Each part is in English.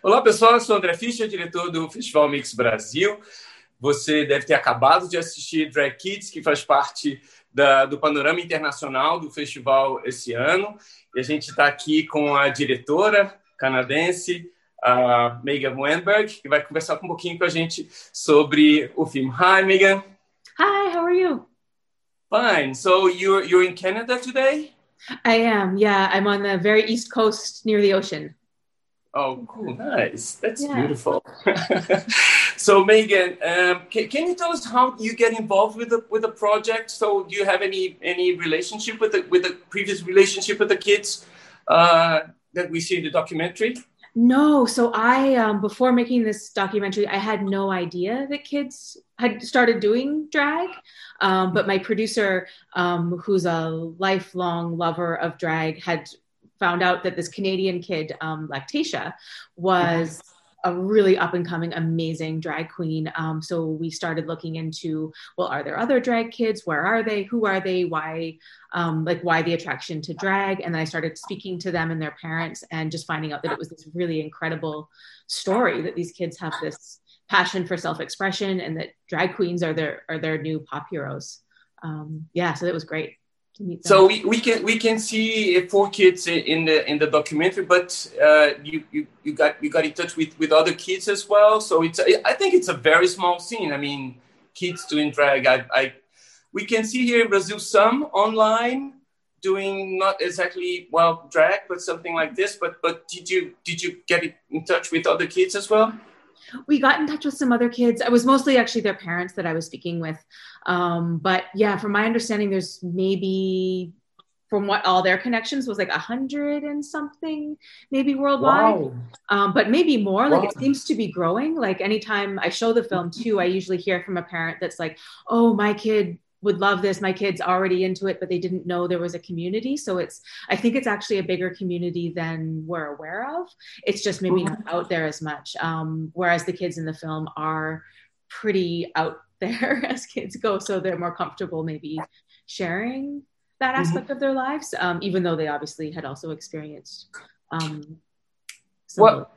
Olá, pessoal. Eu sou André Fischer, diretor do Festival Mix Brasil. Você deve ter acabado de assistir Drag Kids, que faz parte da, do panorama internacional do festival esse ano. E a gente está aqui com a diretora canadense, a Megan Wenberg, que vai conversar um pouquinho com a gente sobre o filme. Hi, Megan. Hi, how are you? Fine. So you're you're in Canada today? I am. Yeah, I'm on the very east coast near the ocean. Oh, cool. Nice. That's yeah. beautiful. so, Megan, um, can, can, you tell us how you get involved with the with the project? So, do you have any any relationship with the with the previous relationship with the kids uh, that we see in the documentary? No. So, I um, before making this documentary, I had no idea that kids had started doing drag. Um, but my producer, um, who's a lifelong lover of drag, had found out that this Canadian kid, um, Lactatia, was a really up and coming, amazing drag queen. Um, so we started looking into, well, are there other drag kids? Where are they? Who are they? Why, um, like, why the attraction to drag? And then I started speaking to them and their parents, and just finding out that it was this really incredible story that these kids have this passion for self-expression, and that drag queens are their are their new pop heroes. Um, yeah, so that was great so we, we can we can see four kids in the in the documentary but uh, you, you you got you got in touch with with other kids as well. So it's i think it's a very small scene. I mean kids doing drag. I, I we can see here in brazil some online doing not exactly well drag but something like this. But but did you did you get in touch with other kids as well we got in touch with some other kids. It was mostly actually their parents that I was speaking with. Um, but yeah, from my understanding, there's maybe from what all their connections was like a hundred and something, maybe worldwide, wow. um, but maybe more. Like it seems to be growing. Like anytime I show the film too, I usually hear from a parent that's like, "Oh, my kid would love this. My kids already into it, but they didn't know there was a community. So it's, I think it's actually a bigger community than we're aware of. It's just maybe not mm-hmm. out there as much. Um, whereas the kids in the film are pretty out there as kids go. So they're more comfortable maybe sharing that mm-hmm. aspect mm-hmm. of their lives, um, even though they obviously had also experienced. Um, well,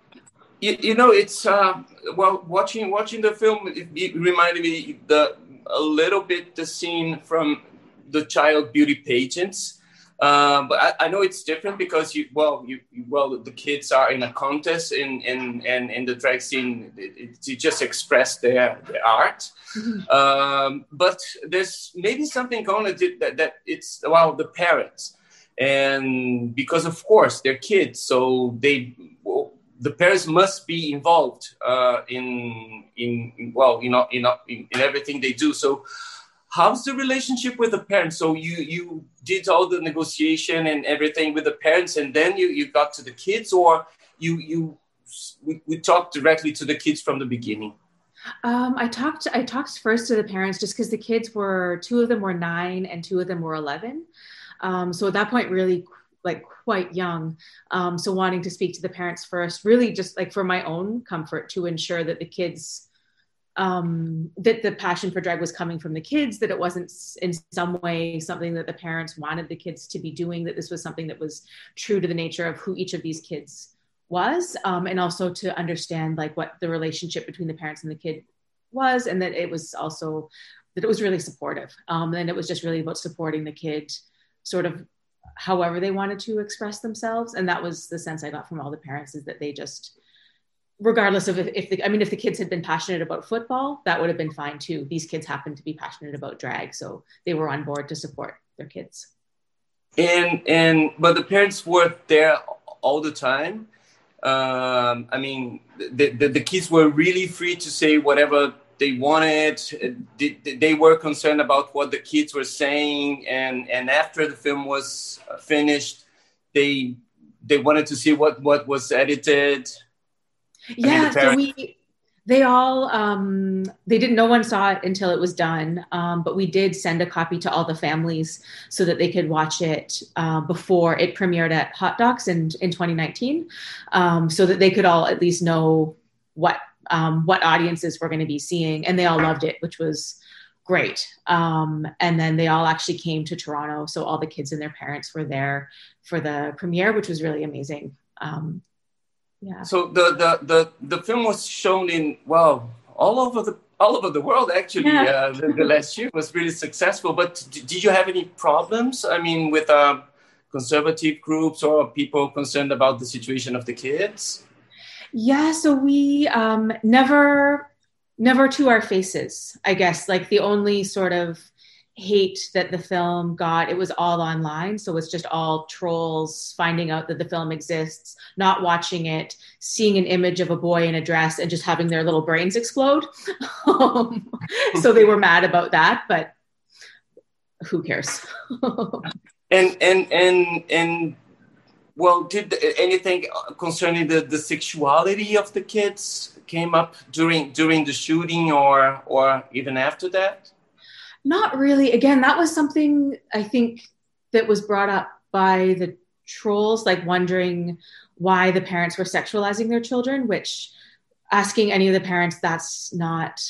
you, you, know, it's uh, well watching watching the film. It, it reminded me the a little bit the scene from the child beauty pageants. Uh, but I, I, know it's different because you well you well the kids are in a contest in in and in, in the drag scene it, it, just express their, their art mm-hmm. um, but there's maybe something going on that, that it's well the parents and because of course they're kids so they the parents must be involved uh, in, in, well you know in, in, in everything they do so how's the relationship with the parents so you you did all the negotiation and everything with the parents and then you you got to the kids or you you we, we talked directly to the kids from the beginning um, I talked. I talked first to the parents just because the kids were two of them were nine and two of them were eleven. Um, so at that point, really like quite young. Um, so wanting to speak to the parents first, really just like for my own comfort to ensure that the kids, um, that the passion for drag was coming from the kids, that it wasn't in some way something that the parents wanted the kids to be doing, that this was something that was true to the nature of who each of these kids was, um, and also to understand like what the relationship between the parents and the kid was, and that it was also that it was really supportive. Um, and it was just really about supporting the kid sort of however they wanted to express themselves. And that was the sense i got from all the parents is that they just regardless of if, if the i mean if the kids had been passionate about football that would have been fine too. These kids happened to be passionate about drag so they were on board to support their kids. And and but the parents were there all the time. Um, i mean the, the, the kids were really free to say whatever they wanted they were concerned about what the kids were saying. And and after the film was finished they they wanted to see what what was edited. Yeah I mean, so we they all um, they didn't no one saw it until it was done. Um, but we did send a copy to all the families so that they could watch it uh, before it premiered at hot docs in, in 2019 um, so that they could all at least know what um, what audiences we're going to be seeing, and they all loved it, which was great. Um, and then they all actually came to Toronto, so all the kids and their parents were there for the premiere, which was really amazing. Um, yeah. So the, the the the film was shown in well all over the all over the world actually. Yeah. Uh, the, the, last year was really successful. But did you have any problems? I mean, with uh, conservative groups or people concerned about the situation of the kids? Yeah. So we um, never never to our faces. I guess like the only sort of hate that the film got it was all online so it's just all trolls finding out that the film exists not watching it seeing an image of a boy in a dress and just having their little brains explode um, so they were mad about that but who cares and and and and well did anything concerning the the sexuality of the kids came up during during the shooting or or even after that not really. Again, that was something I think that was brought up by the trolls, like wondering why the parents were sexualizing their children, which asking any of the parents, that's not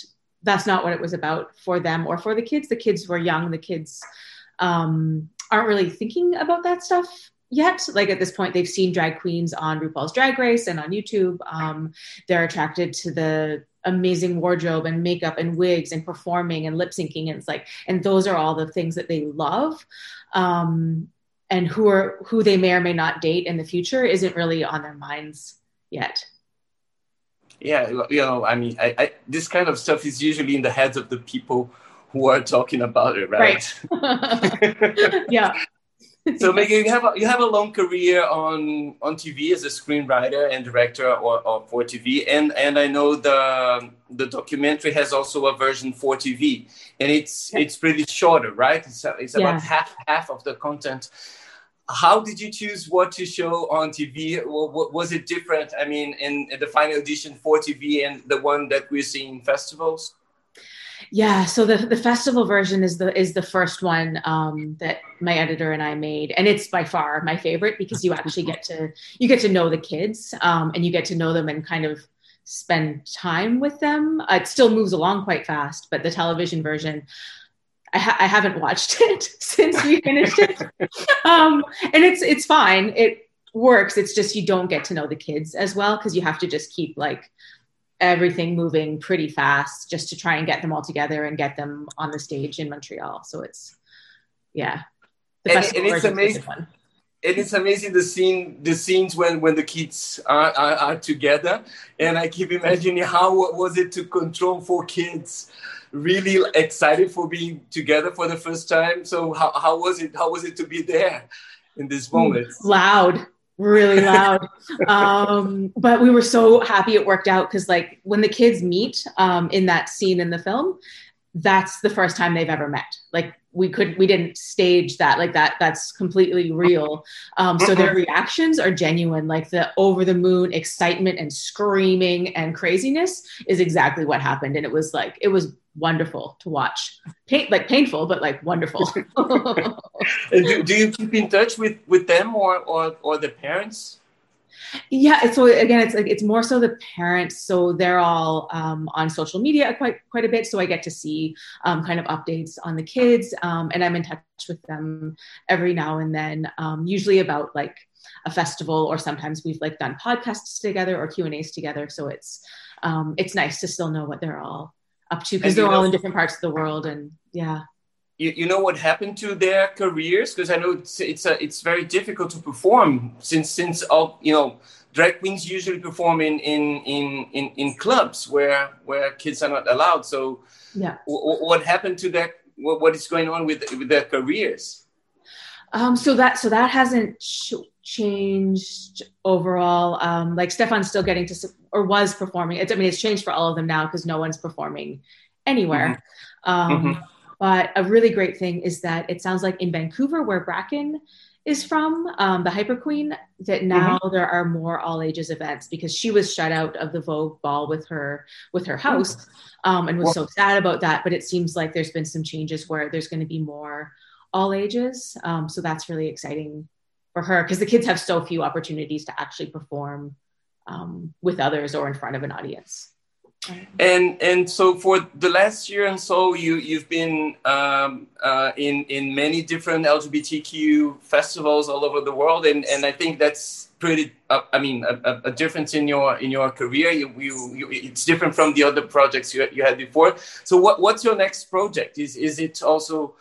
that's not what it was about for them or for the kids. The kids were young. The kids um, aren't really thinking about that stuff yet. Like at this point, they've seen drag queens on RuPaul's Drag Race and on YouTube. Um, they're attracted to the amazing wardrobe and makeup and wigs and performing and lip syncing and it's like and those are all the things that they love um, and who are who they may or may not date in the future isn't really on their minds yet yeah you know i mean I, I, this kind of stuff is usually in the heads of the people who are talking about it right, right. yeah so Megan, you have a, you have a long career on on TV as a screenwriter and director or, or, for TV, and and I know the the documentary has also a version for TV, and it's it's pretty shorter, right? It's it's about yeah. half half of the content. How did you choose what to show on TV? Was it different? I mean, in, in the final edition for TV and the one that we're seeing in festivals? Yeah, so the the festival version is the is the first one um, that my editor and I made, and it's by far my favorite because you actually get to you get to know the kids um, and you get to know them and kind of spend time with them. Uh, it still moves along quite fast, but the television version. I, ha- I haven't watched it since we finished it, um, and it's it's fine. It works. It's just you don't get to know the kids as well because you have to just keep like everything moving pretty fast just to try and get them all together and get them on the stage in Montreal. So it's yeah, the and, and it's amazing. And it's amazing the scene, the scenes when when the kids are, are, are together, and I keep imagining how was it to control four kids, really excited for being together for the first time. So how, how was it? How was it to be there in this moment? Loud, really loud. um, but we were so happy it worked out because, like, when the kids meet um, in that scene in the film, that's the first time they've ever met. Like, we could we didn't stage that like that that's completely real. Um, so their reactions are genuine. Like the over the moon excitement and screaming and craziness is exactly what happened. And it was like it was wonderful to watch. Pain, like painful but like wonderful do, do you keep in touch with with them or or, or the parents? Yeah so again it's like it's more so the parents so they're all um, on social media quite quite a bit so i get to see um, kind of updates on the kids um, and i'm in touch with them every now and then um, usually about like a festival or sometimes we've like done podcasts together or q and a's together so it's um, it's nice to still know what they're all up to because they're all in different parts of the world and yeah you, you know what happened to their careers? Because i know it's it's, a, it's very difficult to perform since since all you know drag queens usually perform in in in in, in clubs where where kids are not allowed. So yeah. w- what happened to that what, what is going on with with their careers? Um so that so that hasn't ch- changed overall. Um like stefan's still getting to or was performing. It's, i mean it's changed for all of them now because no one's performing anywhere. Mm-hmm. um mm-hmm but a really great thing is that it sounds like in Vancouver, where Bracken is from, um, the Hyper Queen, that now mm-hmm. there are more all ages events because she was shut out of the Vogue ball with her with her house, um, and was well, so sad about that. But it seems like there's been some changes where there's going to be more all ages, um, so that's really exciting for her because the kids have so few opportunities to actually perform um, with others or in front of an audience. And and so for the last year and so, you you've been um, uh, in in many different LGBTQ festivals all over the world, and and I think that's pretty. Uh, I mean, a, a, difference in your in your career. You, you, you, it's different from the other projects you you had before. So what what's your next project? Is is it also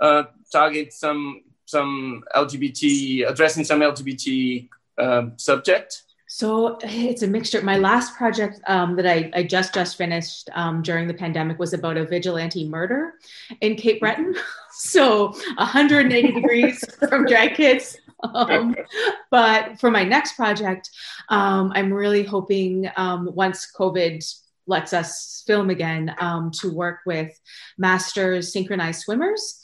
uh, target some some LGBT addressing some LGBT um, subject? So it's a mixture. My last project um, that I, I, just just finished um, during the pandemic was about a vigilante murder in Cape Breton. So 180 degrees from drag kids. Um, but for my next project, um, I'm really hoping um, once COVID lets us film again um, to work with masters synchronized swimmers.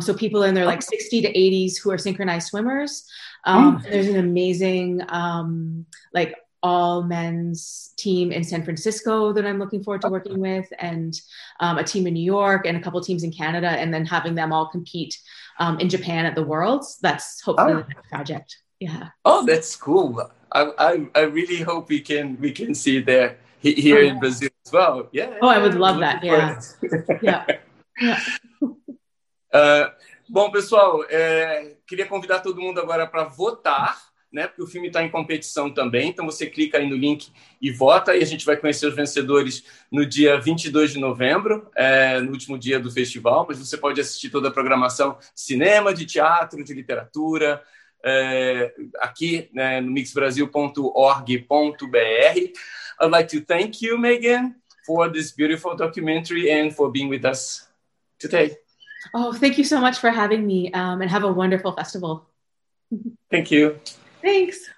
so people in their like 60 to 80s who are synchronized swimmers. Um, mm. There's an amazing um, like all men's team in San Francisco that I'm looking forward to working with, and um, a team in New York, and a couple teams in Canada, and then having them all compete um, in Japan at the Worlds. That's hopefully oh. the next project. Yeah. Oh, that's cool. I, I, I really hope we can we can see there here oh, yeah. in Brazil as well. Yeah. Oh, I would love that. Yeah. yeah. yeah. Uh, Bom, pessoal, é, queria convidar todo mundo agora para votar, né? Porque o filme está em competição também. Então você clica aí no link e vota. E a gente vai conhecer os vencedores no dia 22 de novembro, é, no último dia do festival. Mas você pode assistir toda a programação cinema, de teatro, de literatura. É, aqui né, no mixbrasil.org.br. I'd like to thank you, Megan, for this beautiful documentary and for being with us today. Oh, thank you so much for having me um, and have a wonderful festival. Thank you. Thanks.